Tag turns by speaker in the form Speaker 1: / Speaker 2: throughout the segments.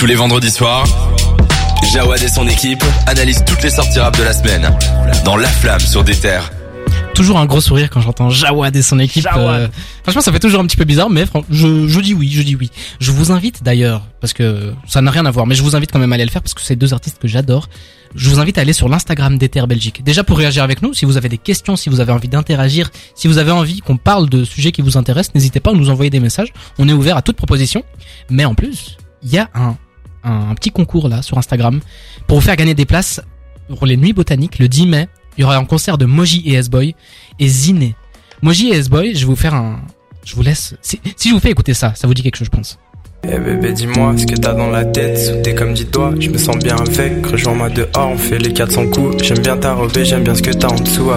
Speaker 1: Tous les vendredis soirs, Jawad et son équipe analysent toutes les sorties rap de la semaine dans La Flamme sur des terres.
Speaker 2: Toujours un gros sourire quand j'entends Jawad et son équipe.
Speaker 3: Jawad.
Speaker 2: euh, franchement, ça fait toujours un petit peu bizarre, mais je, je dis oui, je dis oui. Je vous invite d'ailleurs, parce que ça n'a rien à voir, mais je vous invite quand même à aller le faire parce que c'est deux artistes que j'adore. Je vous invite à aller sur l'Instagram d'Ether Belgique. Déjà pour réagir avec nous, si vous avez des questions, si vous avez envie d'interagir, si vous avez envie qu'on parle de sujets qui vous intéressent, n'hésitez pas à nous envoyer des messages. On est ouvert à toute proposition. Mais en plus, il y a un, un petit concours là sur Instagram pour vous faire gagner des places pour les nuits botaniques le 10 mai. Il y aura un concert de Moji et S-Boy et Ziné. Moji et S-Boy, je vais vous faire un, je vous laisse, si, si je vous fais écouter ça, ça vous dit quelque chose, je pense.
Speaker 4: Eh bébé dis-moi ce que t'as dans la tête comme dis-toi Je me sens bien avec Rejoins-moi dehors On fait les 400 coups J'aime bien ta robe J'aime bien ce que t'as en dessous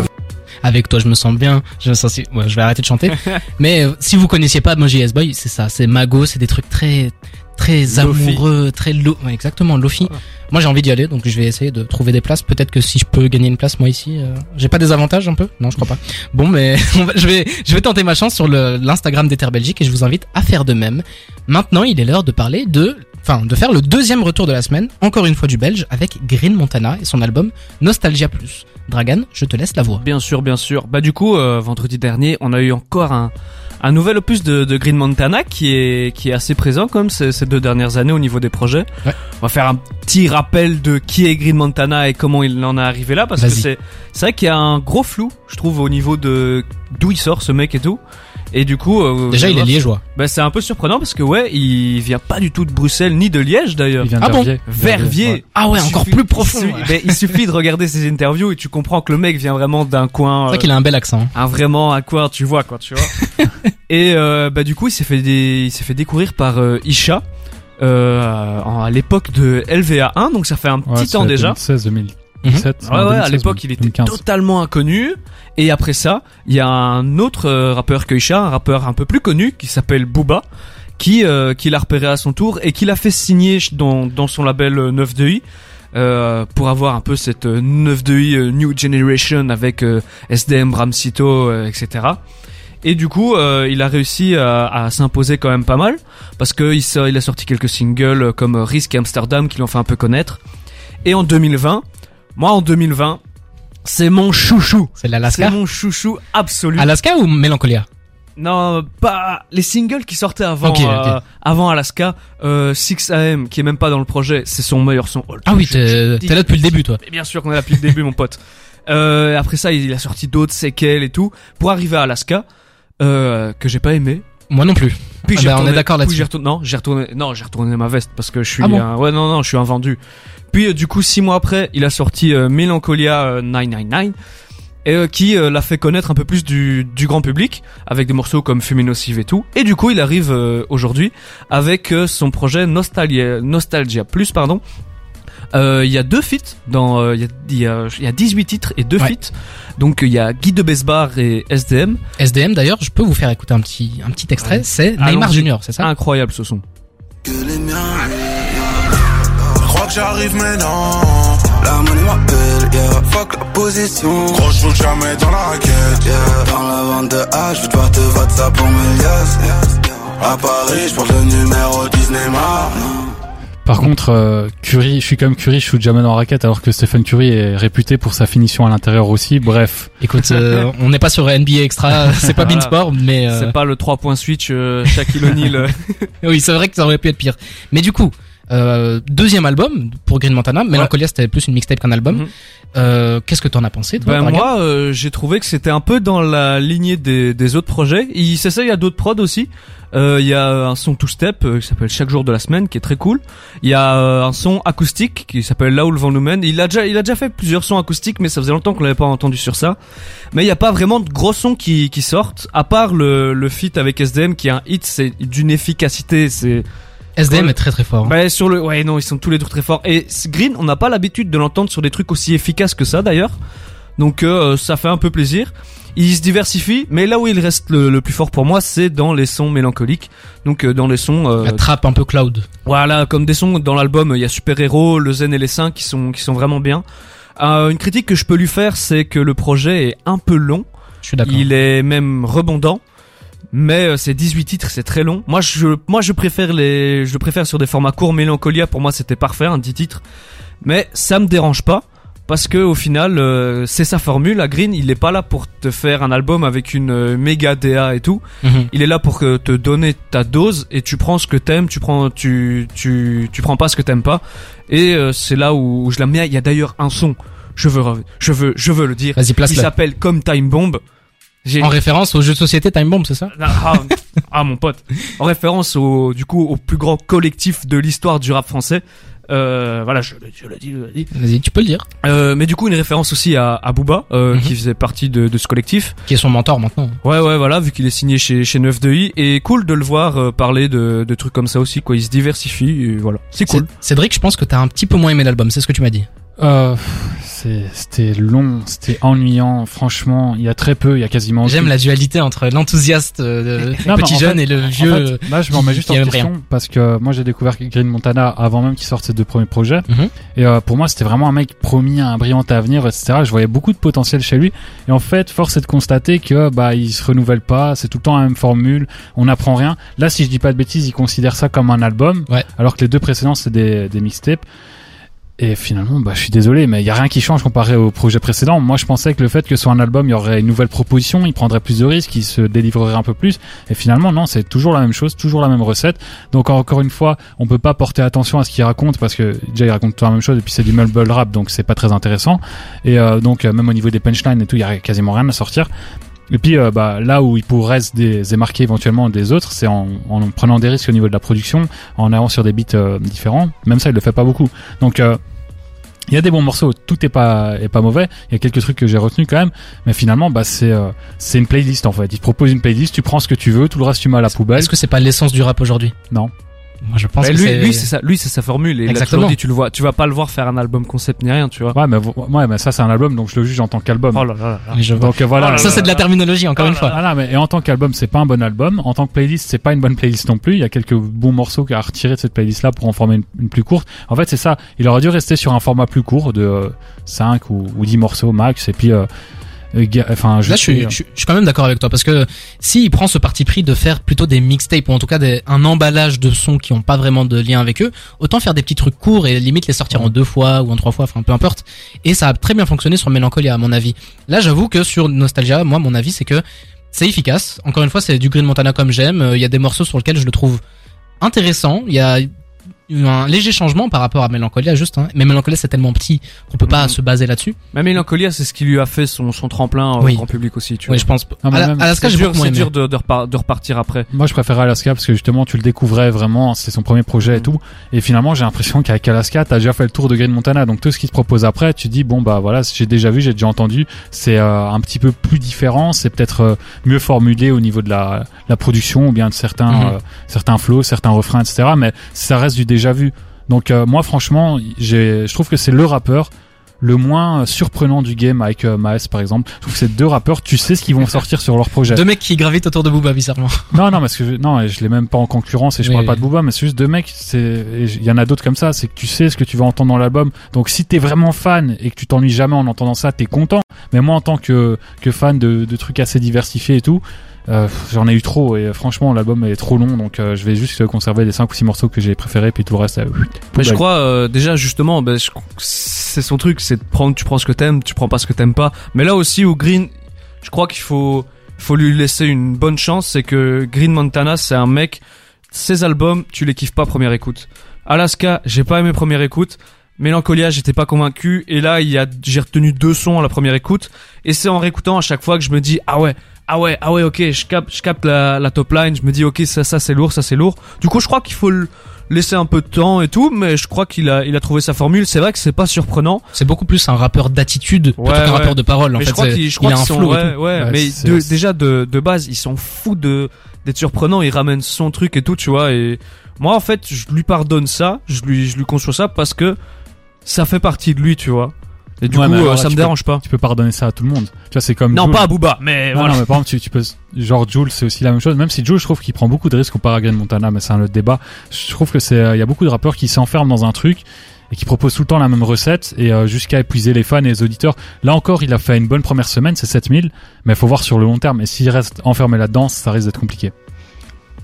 Speaker 2: Avec toi, je me sens bien. Je me sens si... ouais, je vais arrêter de chanter. Mais euh, si vous connaissiez pas Moji et S-Boy, c'est ça, c'est Mago, c'est des trucs très, très
Speaker 3: Lofi.
Speaker 2: amoureux, très lo... ouais, exactement, Lofi. Moi, j'ai envie d'y aller, donc je vais essayer de trouver des places. Peut-être que si je peux gagner une place moi ici, euh, j'ai pas des avantages un peu? Non, je crois pas. Bon, mais je vais, je vais tenter ma chance sur le- l'Instagram d'Ether Belgique et je vous invite à faire de même. Maintenant, il est l'heure de parler de, enfin, de faire le deuxième retour de la semaine, encore une fois du Belge, avec Green Montana et son album Nostalgia Plus. Dragan, je te laisse la voix.
Speaker 3: Bien sûr, bien sûr. Bah du coup, euh, vendredi dernier, on a eu encore un, un nouvel opus de, de Green Montana qui est qui est assez présent comme ces, ces deux dernières années au niveau des projets.
Speaker 2: Ouais.
Speaker 3: On va faire un petit rappel de qui est Green Montana et comment il en est arrivé là parce que c'est c'est vrai qu'il y a un gros flou, je trouve, au niveau de d'où il sort ce mec et tout. Et du coup, euh,
Speaker 2: Déjà, il est liégeois.
Speaker 3: Bah c'est un peu surprenant parce que ouais, il vient pas du tout de Bruxelles ni de Liège d'ailleurs.
Speaker 5: Il vient de
Speaker 2: Ah bon
Speaker 5: Verviers.
Speaker 3: Verviers.
Speaker 5: ouais.
Speaker 2: Ah ouais,
Speaker 3: Il
Speaker 2: encore
Speaker 3: suffit-
Speaker 2: plus profond.
Speaker 3: Il,
Speaker 2: ouais.
Speaker 3: ben, il suffit de regarder ses interviews et tu comprends que le mec vient vraiment d'un coin.
Speaker 2: C'est vrai
Speaker 3: euh,
Speaker 2: qu'il a un bel accent. hein.
Speaker 3: un vraiment un coin, tu vois quoi, tu vois. et euh, bah du coup, il s'est fait des, il s'est fait découvrir par euh, Isha euh, à l'époque de LVA1, donc ça fait un petit temps déjà.
Speaker 5: 2016, 2017.
Speaker 3: Ouais, ouais, à l'époque, il était
Speaker 5: 2015.
Speaker 3: totalement inconnu. Et après ça, il y a un autre euh, rappeur que Isha, un rappeur un peu plus connu, qui s'appelle Booba, qui, euh, qui l'a repéré à son tour et qui l'a fait signer dans, dans son label euh, 9 de i euh, pour avoir un peu cette euh, 9 de i euh, New Generation avec euh, SDM, Bramsito, euh, etc. Et du coup, euh, il a réussi à, à s'imposer quand même pas mal parce que il, a sorti quelques singles euh, comme Risk et Amsterdam qui l'ont fait un peu connaître. Et en 2020, moi en 2020, c'est mon chouchou.
Speaker 2: C'est
Speaker 3: C'est
Speaker 2: l'Alaska.
Speaker 3: mon chouchou absolu.
Speaker 2: Alaska ou Mélancolia
Speaker 3: Non, pas les singles qui sortaient avant
Speaker 2: Ok, ok.
Speaker 3: euh, avant Alaska, euh, 6 AM qui est même pas dans le projet, c'est son meilleur son. all
Speaker 2: Ah oui, t'es là depuis le début, toi.
Speaker 3: bien sûr qu'on est là depuis le début, mon pote. Euh, après ça, il a sorti d'autres séquelles et tout pour arriver à Alaska euh, que j'ai pas aimé.
Speaker 2: Moi non plus.
Speaker 3: Puis
Speaker 2: Ah
Speaker 3: j'ai
Speaker 2: bah, on
Speaker 3: retourné-
Speaker 2: est d'accord là-dessus.
Speaker 3: j'ai retourné- non, j'ai retourné, non, j'ai retourné ma veste parce que je suis
Speaker 2: Ah bon
Speaker 3: un, ouais, non, non, je suis un vendu. Puis euh, du coup, six mois après, il a sorti euh, Melancholia euh, 999 et euh, qui euh, l'a fait connaître un peu plus du, du grand public avec des morceaux comme Fuminosive et tout. Et du coup, il arrive euh, aujourd'hui avec euh, son projet Nostalgia, Nostalgia Plus, pardon. Euh, Il y a deux feats dans, euh, il y, a, il y, a, il y a 18 titres et deux
Speaker 2: Ouais.
Speaker 3: feats. Donc euh, il y a Guy de Besbar et SDM.
Speaker 2: SDM d'ailleurs, je peux vous faire écouter un petit un petit extrait.
Speaker 3: Ouais.
Speaker 2: C'est Neymar. Junior, c'est ça
Speaker 3: Incroyable ce son.
Speaker 6: que les miens. Je crois que j'arrive maintenant. La money m'appelle, yeah. Fuck la position. Gros, je joue jamais dans la raquette, yeah. Dans la vente de H, je vais devoir te vote ça pour mes liasses, yeah. À Paris, je porte le numéro 10 Neymar.
Speaker 5: Par contre, euh, Curry, je suis comme Curry, je shoot jamais dans la raquette, alors que Stephen Curry est réputé pour sa finition à l'intérieur aussi. Bref,
Speaker 2: Écoute, euh, on n'est pas sur NBA Extra, c'est pas
Speaker 3: Voilà.
Speaker 2: Beansport, mais euh,
Speaker 3: C'est pas le 3 points switch euh, Shaquille O'Neal.
Speaker 2: oui, c'est vrai que ça aurait pu être pire. Mais du coup, euh, deuxième album pour Green Montana. Melancholia, c'était plus une mixtape qu'un album.
Speaker 3: Mhm.
Speaker 2: Euh, Qu'est-ce que t'en as pensé toi,
Speaker 3: Ben moi, euh, j'ai trouvé que c'était un peu dans la lignée des, des autres projets. Il s'essaye à d'autres prods aussi. Euh, Il y a un son two step euh, qui s'appelle Chaque jour de la semaine, qui est très cool. Il y a euh, un son acoustique qui s'appelle Là où le vent nous mène. Il a déjà, il a déjà fait plusieurs sons acoustiques, mais ça faisait longtemps qu'on l'avait pas entendu sur ça. Mais il n'y a pas vraiment de gros sons qui, qui sortent, à part le, le feat avec SDM qui est un hit, c'est d'une efficacité, c'est
Speaker 2: SDM est très très fort. hein.
Speaker 3: Bah sur le ouais non ils sont tous les deux très forts et Green on n'a pas l'habitude de l'entendre sur des trucs aussi efficaces que ça d'ailleurs donc euh, ça fait un peu plaisir il se diversifie mais là où il reste le, le plus fort pour moi c'est dans les sons mélancoliques donc euh, dans les sons euh,
Speaker 2: La trappe un peu cloud.
Speaker 3: voilà comme des sons dans l'album il y a Super Héros le Zen et les Saints qui sont qui sont vraiment bien Euh, une critique que je peux lui faire c'est que le projet est un peu long
Speaker 2: Je suis d'accord.
Speaker 3: il est même rebondant Mais euh, c'est 18 titres, c'est très long. Moi je moi je préfère les je le préfère sur des formats courts. Mélancolia pour moi c'était parfait, un 10 titres. Mais ça me dérange pas parce que au final euh, c'est sa formule. À Green, il est pas là pour te faire un album avec une euh, méga DA et tout.
Speaker 2: Mhm.
Speaker 3: Il est là pour que te donner ta dose et tu prends ce que t'aimes, tu prends tu tu tu prends pas ce que t'aimes pas. Et euh, c'est là où, où je l'aime bien. Il y a d'ailleurs un son. Je veux je veux je veux le dire.
Speaker 2: Vas-y,
Speaker 3: Il s'appelle comme Time Bomb. J'ai
Speaker 2: En référence au jeu de société Time Bomb, c'est ça?
Speaker 3: Ah, ah, mon pote. En référence au du coup au plus grand collectif de l'histoire du rap français. Euh, voilà, je, le- je l'ai dit, je l'ai dit.
Speaker 2: Vas-y, tu peux le dire.
Speaker 3: Euh, mais du coup une référence aussi à, à Booba euh,
Speaker 2: Mhm.
Speaker 3: qui faisait partie de, de ce collectif.
Speaker 2: Qui est son mentor maintenant.
Speaker 3: Ouais ouais voilà vu qu'il est signé chez chez 9 i et cool de le voir euh, parler de, de trucs comme ça aussi quoi. Il se diversifie et voilà. C'est cool.
Speaker 2: C'est- Cédric, je pense que t'as un petit peu moins aimé l'album, c'est ce que tu m'as dit.
Speaker 5: Euh, c'était long, c'était ennuyant. Franchement, il y a très peu, il y a quasiment.
Speaker 2: J'aime la dualité entre l'enthousiaste euh,
Speaker 5: Non,
Speaker 2: petit
Speaker 5: en
Speaker 2: jeune
Speaker 5: fait-
Speaker 2: et le
Speaker 5: En
Speaker 2: vieux.
Speaker 5: fait, là, je m'en mets juste en question parce que moi j'ai découvert Green Montana avant même qu'il sorte ses deux premiers projets.
Speaker 2: Mhm.
Speaker 5: Et euh, pour moi, c'était vraiment un mec promis à un brillant avenir, etc. Je voyais beaucoup de potentiel chez lui. Et en fait, force est de constater que bah il se renouvelle pas. C'est tout le temps la même formule. On n'apprend rien. Là, si je dis pas de bêtises, il considère ça comme un album,
Speaker 2: Ouais.
Speaker 5: alors que les deux précédents c'est des, des mixtapes. Et finalement, bah, je suis désolé, mais il y a rien qui change comparé au projet précédent. Moi, je pensais que le fait que soit un album, il y aurait une nouvelle proposition, il prendrait plus de risques, il se délivrerait un peu plus. Et finalement, non, c'est toujours la même chose, toujours la même recette. Donc, encore une fois, on peut pas porter attention à ce qu'il raconte parce que déjà, il raconte toujours la même chose et puis c'est du mumble rap, donc c'est pas très intéressant. Et euh, donc, euh, même au niveau des punchlines et tout, il y a quasiment rien à sortir. Et puis euh, bah, là où il pourrait se dé- démarquer éventuellement des autres, c'est en, en prenant des risques au niveau de la production, en allant sur des beats euh, différents. Même ça, il le fait pas beaucoup. Donc euh, il y a des bons morceaux, tout est pas est pas mauvais. Il y a quelques trucs que j'ai retenus quand même, mais finalement bah c'est euh, c'est une playlist en fait. Il te propose une playlist, tu prends ce que tu veux, tout le reste tu mets à la poubelle.
Speaker 2: Est-ce que c'est pas l'essence du rap aujourd'hui?
Speaker 5: Non.
Speaker 2: Moi, je pense
Speaker 3: Bah,
Speaker 2: que
Speaker 3: lui,
Speaker 2: c'est.
Speaker 3: lui c'est ça, lui c'est sa formule. Et
Speaker 2: Exactement.
Speaker 3: toujours dit, tu le vois, tu vas pas le voir faire un album concept ni rien, tu vois.
Speaker 5: Ouais, mais ouais, mais ça c'est un album, donc je le juge en tant qu'album.
Speaker 3: Oh là là là là.
Speaker 2: Je.
Speaker 5: Donc euh, voilà.
Speaker 2: Ça, c'est de la terminologie, encore une fois.
Speaker 5: Voilà, mais et en tant qu'album, c'est pas un bon album. En tant que playlist, c'est pas une bonne playlist non plus. Il y a quelques bons morceaux à retirer de cette playlist-là pour en former une, une plus courte. En fait, c'est ça. Il aurait dû rester sur un format plus court de euh, 5 ou, ou 10 morceaux max. Et puis, euh, euh, enfin,
Speaker 2: Là, je suis, je, suis- je suis quand même d'accord avec toi parce que s'il prend ce parti pris de faire plutôt des mixtapes ou en tout cas des, un emballage de sons qui ont pas vraiment de lien avec eux, autant faire des petits trucs courts et limite les sortir en deux fois ou en trois fois, enfin peu importe. Et ça a très bien fonctionné sur Melancholia à mon avis. Là, j'avoue que sur Nostalgia, moi, mon avis, c'est que c'est efficace. Encore une fois, c'est du Green Montana comme j'aime. Euh, Il y a des morceaux sur lesquels je le trouve intéressant. Il y a un léger changement par rapport à Melancholia, juste. Hein. Mais Melancholia, c'est tellement petit qu'on peut pas
Speaker 3: Mhm.
Speaker 2: se baser là-dessus.
Speaker 3: Mais Mélancolia, c'est ce qui lui a fait son, son tremplin au
Speaker 2: Oui.
Speaker 3: grand public aussi, tu
Speaker 2: Oui,
Speaker 3: vois.
Speaker 2: je pense.
Speaker 5: Ah, même-
Speaker 2: Alaska,
Speaker 3: C'est
Speaker 2: j'ai
Speaker 3: dur, c'est dur de, de, repar- de repartir après.
Speaker 5: Moi, je préfère Alaska parce que justement, tu le découvrais vraiment. C'est son premier projet et
Speaker 3: Mhm.
Speaker 5: tout. Et finalement, j'ai l'impression qu'avec Alaska, t'as déjà fait le tour de Green Montana. Donc tout ce qui te propose après, tu dis bon bah voilà, j'ai déjà vu, j'ai déjà entendu. C'est euh, un petit peu plus différent. C'est peut-être euh, mieux formulé au niveau de la, la production ou bien de certains euh, certains flows, certains refrains, etc. Mais ça reste du déjà vu. Donc euh, moi, franchement, j'ai, je trouve que c'est le rappeur le moins surprenant du game avec euh, Maes par exemple. Je trouve que ces deux rappeurs, tu sais ce qu'ils vont sortir sur leur projet.
Speaker 2: Deux mecs qui gravitent autour de Booba, bizarrement.
Speaker 5: Non, non, parce que je, non, je l'ai même pas en concurrence et je
Speaker 2: Oui,
Speaker 5: parle pas de Booba, mais c'est juste deux mecs. C'est, et il y en a d'autres comme ça. C'est que tu sais ce que tu vas entendre dans l'album. Donc si t'es vraiment fan et que tu t'ennuies jamais en entendant ça, t'es content. Mais moi, en tant que que fan de, de trucs assez diversifiés et tout, euh, j'en ai eu trop et euh, franchement l'album est trop long. Donc euh, je vais juste conserver les cinq ou six morceaux que j'ai préférés puis tout le reste. euh,
Speaker 3: Mais je crois euh, déjà justement, je- c'est son truc, c'est de prendre, tu prends ce que t'aimes, tu prends pas ce que t'aimes pas. Mais là aussi au Green, je crois qu'il faut, faut lui laisser une bonne chance, c'est que Green Montana, c'est un mec, ses albums, tu les kiffes pas première écoute. Alaska, j'ai pas aimé première écoute. Mélancolia, j'étais pas convaincu. Et là, il y a, j'ai retenu deux sons à la première écoute. Et c'est en réécoutant à chaque fois que je me dis, ah ouais, ah ouais, ah ouais, ok, je capte, je capte la, la top line. Je me dis, ok, ça, ça c'est lourd, ça c'est lourd. Du coup, je crois qu'il faut le laisser un peu de temps et tout, mais je crois qu'il a, il a trouvé sa formule. C'est vrai que c'est pas surprenant.
Speaker 2: C'est beaucoup plus un rappeur d'attitude plutôt
Speaker 3: Ouais,
Speaker 2: qu'un
Speaker 3: ouais.
Speaker 2: rappeur de parole. En
Speaker 3: mais
Speaker 2: fait,
Speaker 3: je crois qu'il,
Speaker 2: il a un flow
Speaker 3: ouais, ouais,
Speaker 5: Ouais,
Speaker 3: mais de- déjà de, de base, ils sont fous de, d'être surprenants. Il ramène son truc et tout, tu vois. Et moi, en fait, je lui pardonne ça, je lui, je lui conçois ça parce que ça fait partie de lui, tu vois. Et du
Speaker 5: Ouais,
Speaker 3: coup, euh,
Speaker 5: là,
Speaker 3: ça me
Speaker 5: peux-
Speaker 3: dérange pas.
Speaker 5: Tu peux pardonner ça à tout le monde. Tu vois, c'est comme
Speaker 3: Non,
Speaker 5: Jul.
Speaker 3: pas à Booba, mais
Speaker 5: Non,
Speaker 3: voilà.
Speaker 5: non, mais par exemple, tu, tu peux, genre Jules, c'est aussi la même chose. Même si Jules, je trouve qu'il prend beaucoup de risques comparé à Green Montana, mais c'est un autre débat. Je trouve que c'est, il y a beaucoup de rappeurs qui s'enferment dans un truc et qui propose tout le temps la même recette et euh, jusqu'à épuiser les fans et les auditeurs. Là encore, il a fait une bonne première semaine, c'est 7000, mais il faut voir sur le long terme. Et s'il reste enfermé là-dedans, ça risque d'être compliqué.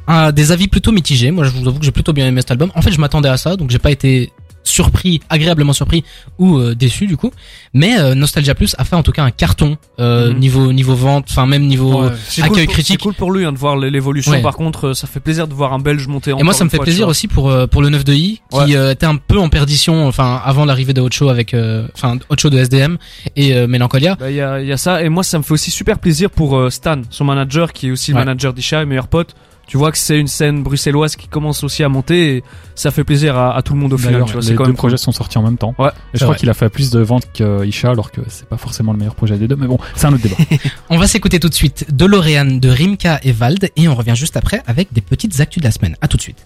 Speaker 2: Un- des avis plutôt mitigés. Moi, je vous avoue que j'ai plutôt bien aimé cet album. En fait, je m'attendais à ça, donc j'ai pas été surpris, agréablement surpris ou euh, déçu du coup. Mais euh, Nostalgia Plus a fait en tout cas un carton euh,
Speaker 3: Mhm.
Speaker 2: niveau niveau vente, enfin même niveau
Speaker 5: Ouais.
Speaker 2: Accueil
Speaker 3: cool pour-
Speaker 2: critique.
Speaker 3: C'est cool pour lui hein, de voir l'évolution.
Speaker 2: Ouais.
Speaker 3: Par contre, euh, ça fait plaisir de voir un Belge monter.
Speaker 2: Et moi, ça me fait plaisir aussi pour euh, pour le 9 de I qui
Speaker 3: Ouais.
Speaker 2: euh, était un peu en perdition, enfin avant l'arrivée de Ocho avec, euh, enfin Ocho de SDM et euh, Melancholia.
Speaker 3: Bah, Il y, a, il y a ça, et moi ça me fait aussi super plaisir pour Stan, son manager, qui est aussi le manager d'Isha et meilleur pote. Tu vois que c'est une scène bruxelloise qui commence aussi à monter, et ça fait plaisir à, à tout le monde au final. Tu vois,
Speaker 5: les
Speaker 3: quand
Speaker 5: deux
Speaker 3: même
Speaker 5: projets sont sortis en même temps.
Speaker 3: Ouais,
Speaker 5: et je crois qu'il a fait plus de ventes que Isha, alors que c'est pas forcément le meilleur projet des deux. Mais bon, c'est un autre débat.
Speaker 2: On va s'écouter tout de suite DeLorean de Rimka et Vald et on revient juste après avec des petites actus de la semaine. À tout de suite.